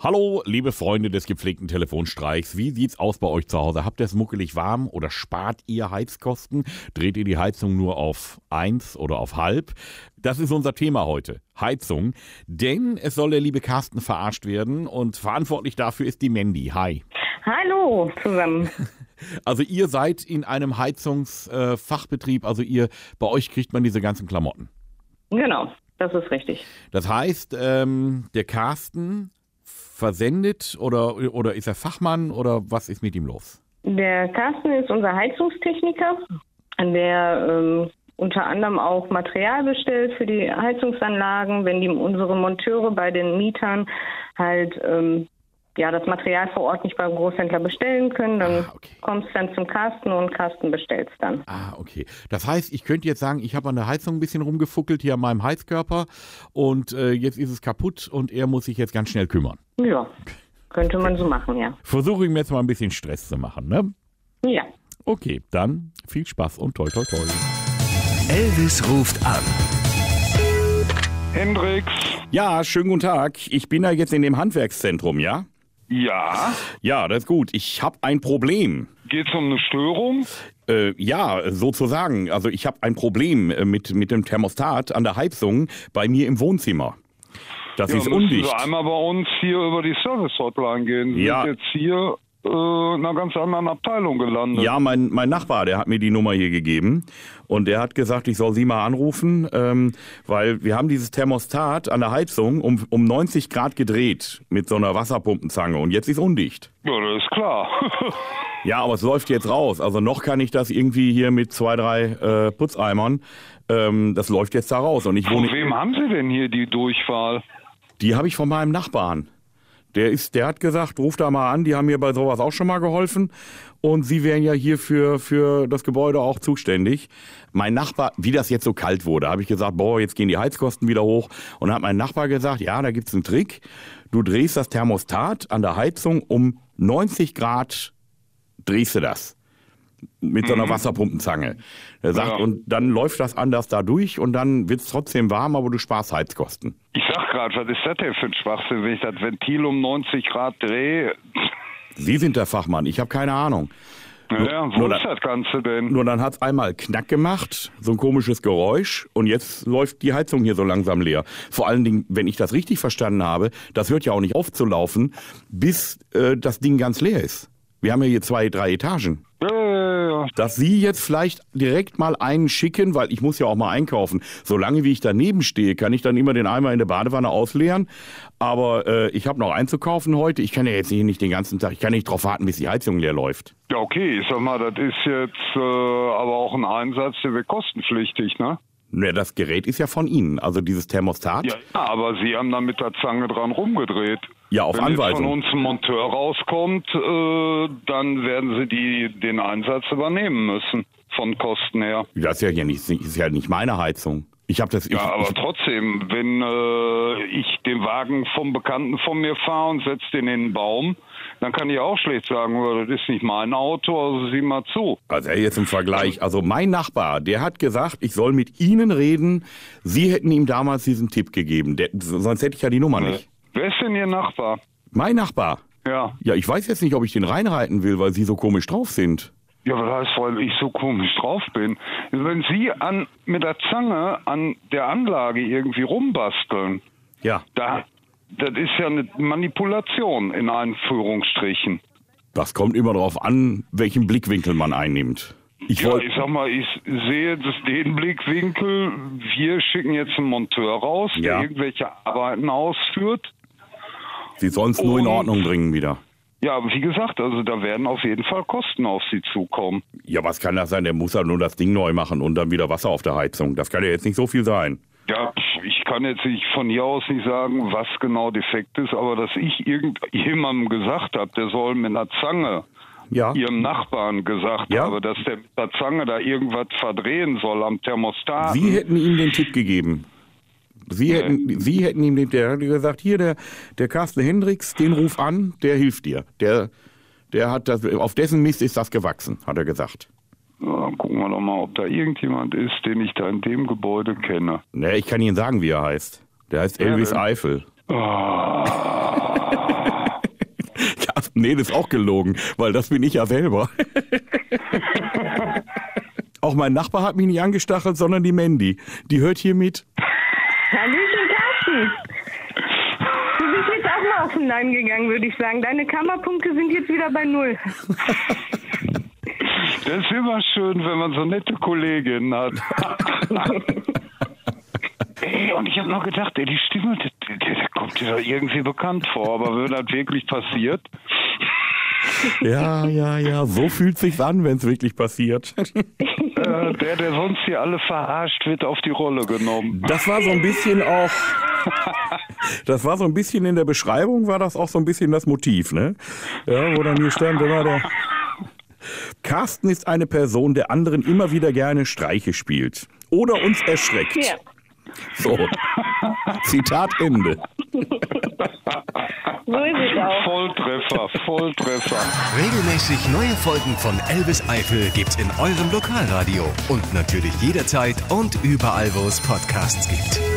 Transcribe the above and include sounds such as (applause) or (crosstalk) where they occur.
Hallo, liebe Freunde des gepflegten Telefonstreichs. Wie sieht's aus bei euch zu Hause? Habt ihr es muckelig warm oder spart ihr Heizkosten? Dreht ihr die Heizung nur auf eins oder auf halb? Das ist unser Thema heute. Heizung. Denn es soll der liebe Carsten verarscht werden und verantwortlich dafür ist die Mandy. Hi. Hallo zusammen. (laughs) Also ihr seid in einem Heizungsfachbetrieb, also ihr, bei euch kriegt man diese ganzen Klamotten. Genau, das ist richtig. Das heißt, ähm, der Carsten versendet oder, oder ist er Fachmann oder was ist mit ihm los? Der Carsten ist unser Heizungstechniker, der ähm, unter anderem auch Material bestellt für die Heizungsanlagen, wenn die unsere Monteure bei den Mietern halt ähm, ja, das Material vor Ort nicht beim Großhändler bestellen können, dann ah, okay. kommst dann zum Carsten und Carsten bestellt dann. Ah, okay. Das heißt, ich könnte jetzt sagen, ich habe an der Heizung ein bisschen rumgefuckelt hier an meinem Heizkörper und äh, jetzt ist es kaputt und er muss sich jetzt ganz schnell kümmern. Ja, könnte man so machen, ja. Versuche ich mir jetzt mal ein bisschen Stress zu machen, ne? Ja. Okay, dann viel Spaß und toi toi toi. Elvis ruft an. Hendrix. Ja, schönen guten Tag. Ich bin da jetzt in dem Handwerkszentrum, ja? Ja. Ja, das ist gut. Ich habe ein Problem. Geht es um eine Störung? Äh, ja, sozusagen. Also ich habe ein Problem äh, mit, mit dem Thermostat an der Heizung bei mir im Wohnzimmer. Das ja, ist undicht. Sie einmal bei uns hier über die Service-Hotline gehen. Sie ja. sind jetzt hier äh, in einer ganz anderen Abteilung gelandet. Ja, mein, mein Nachbar, der hat mir die Nummer hier gegeben und der hat gesagt, ich soll Sie mal anrufen, ähm, weil wir haben dieses Thermostat an der Heizung um, um 90 Grad gedreht mit so einer Wasserpumpenzange und jetzt ist undicht. Ja, das ist klar. (laughs) (laughs) ja, aber es läuft jetzt raus. Also noch kann ich das irgendwie hier mit zwei, drei äh, Putzeimern. Ähm, das läuft jetzt da raus. Und ich wohne Von wem haben Sie denn hier die Durchwahl? Die habe ich von meinem Nachbarn. Der, ist, der hat gesagt, ruf da mal an, die haben mir bei sowas auch schon mal geholfen. Und sie wären ja hier für, für das Gebäude auch zuständig. Mein Nachbar, wie das jetzt so kalt wurde, habe ich gesagt, boah, jetzt gehen die Heizkosten wieder hoch. Und hat mein Nachbar gesagt, ja, da gibt's einen Trick. Du drehst das Thermostat an der Heizung um 90 Grad, drehst du das mit so einer mhm. Wasserpumpenzange. Er sagt, ja. und dann läuft das anders da durch und dann wird es trotzdem warm, aber du sparst Heizkosten. Ich sag gerade, was ist das denn für ein Schwachsinn, wenn ich das Ventil um 90 Grad drehe? Sie sind der Fachmann, ich habe keine Ahnung. Ja, wo nur ist dann, das Ganze denn? Nur dann hat es einmal Knack gemacht, so ein komisches Geräusch und jetzt läuft die Heizung hier so langsam leer. Vor allen Dingen, wenn ich das richtig verstanden habe, das hört ja auch nicht auf zu laufen, bis äh, das Ding ganz leer ist. Wir haben ja hier zwei, drei Etagen. Ja, ja. Dass Sie jetzt vielleicht direkt mal einen schicken, weil ich muss ja auch mal einkaufen. Solange wie ich daneben stehe, kann ich dann immer den Eimer in der Badewanne ausleeren. Aber äh, ich habe noch einzukaufen heute. Ich kann ja jetzt nicht den ganzen Tag, ich kann nicht darauf warten, bis die Heizung leer läuft. Ja, okay, ich sag mal, das ist jetzt äh, aber auch ein Einsatz, der wird kostenpflichtig, ne? Ja, das Gerät ist ja von Ihnen, also dieses Thermostat. Ja, aber Sie haben da mit der Zange dran rumgedreht. Ja, auf Wenn Anweisung. Wenn von uns ein Monteur rauskommt, äh, dann werden Sie die, den Einsatz übernehmen müssen, von Kosten her. Das ist ja, hier nicht, ist ja nicht meine Heizung. Ich habe das. Ich, ja, aber trotzdem, wenn äh, ich den Wagen vom Bekannten von mir fahre und setze den in den Baum, dann kann ich auch schlecht sagen, oh, das ist nicht mein Auto, also sieh mal zu. Also jetzt im Vergleich, also mein Nachbar, der hat gesagt, ich soll mit Ihnen reden. Sie hätten ihm damals diesen Tipp gegeben, der, sonst hätte ich ja die Nummer nicht. Wer ist denn Ihr Nachbar? Mein Nachbar? Ja. Ja, ich weiß jetzt nicht, ob ich den reinreiten will, weil Sie so komisch drauf sind. Ja, was heißt, weil ich so komisch drauf bin? Wenn Sie an, mit der Zange an der Anlage irgendwie rumbasteln, ja. da, das ist ja eine Manipulation in Anführungsstrichen. Das kommt immer darauf an, welchen Blickwinkel man einnimmt. Ich ja, ich sag mal, ich sehe das, den Blickwinkel, wir schicken jetzt einen Monteur raus, ja. der irgendwelche Arbeiten ausführt. Sie sollen es nur in Ordnung bringen wieder. Ja, wie gesagt, also da werden auf jeden Fall Kosten auf Sie zukommen. Ja, was kann das sein? Der muss ja nur das Ding neu machen und dann wieder Wasser auf der Heizung. Das kann ja jetzt nicht so viel sein. Ja, ich kann jetzt nicht von hier aus nicht sagen, was genau defekt ist, aber dass ich irgendjemandem gesagt habe, der soll mit einer Zange ja. ihrem Nachbarn gesagt ja. habe, dass der mit der Zange da irgendwas verdrehen soll am Thermostat. Sie hätten ihm den Tipp gegeben. Sie hätten, Sie hätten ihm den, der hat gesagt, hier der, der Carsten Hendricks, den ruf an, der hilft dir. Der, der hat das, auf dessen Mist ist das gewachsen, hat er gesagt. Ja, dann gucken wir doch mal, ob da irgendjemand ist, den ich da in dem Gebäude kenne. Ne, ich kann Ihnen sagen, wie er heißt. Der heißt Elvis Eifel. (laughs) Oh. Nee, das ist auch gelogen, weil das bin ich ja selber. (laughs) auch mein Nachbar hat mich nicht angestachelt, sondern die Mandy. Die hört hier mit. Hallöchen, Carsten. Du bist jetzt auch mal auf den Leim gegangen, würde ich sagen. Deine Kammerpunkte sind jetzt wieder bei Null. Das ist immer schön, wenn man so nette Kolleginnen hat. Ey, und ich habe noch gedacht, ey, die Stimme, die kommt dir irgendwie bekannt vor, aber wenn das wirklich passiert. Ja, ja, ja, so fühlt sich's an, wenn es wirklich passiert. (laughs) Äh, der, der sonst hier alle verarscht, wird auf die Rolle genommen. Das war so ein bisschen auch, das war so ein bisschen in der Beschreibung, war das auch so ein bisschen das Motiv, ne? Ja, wo dann hier stand immer der. Carsten ist eine Person, der anderen immer wieder gerne Streiche spielt oder uns erschreckt. Ja. So. Zitat Ende. (laughs) So ist es auch. Volltreffer, Volltreffer. Regelmäßig neue Folgen von Elvis Eifel gibt's in eurem Lokalradio und natürlich jederzeit und überall, wo es Podcasts gibt.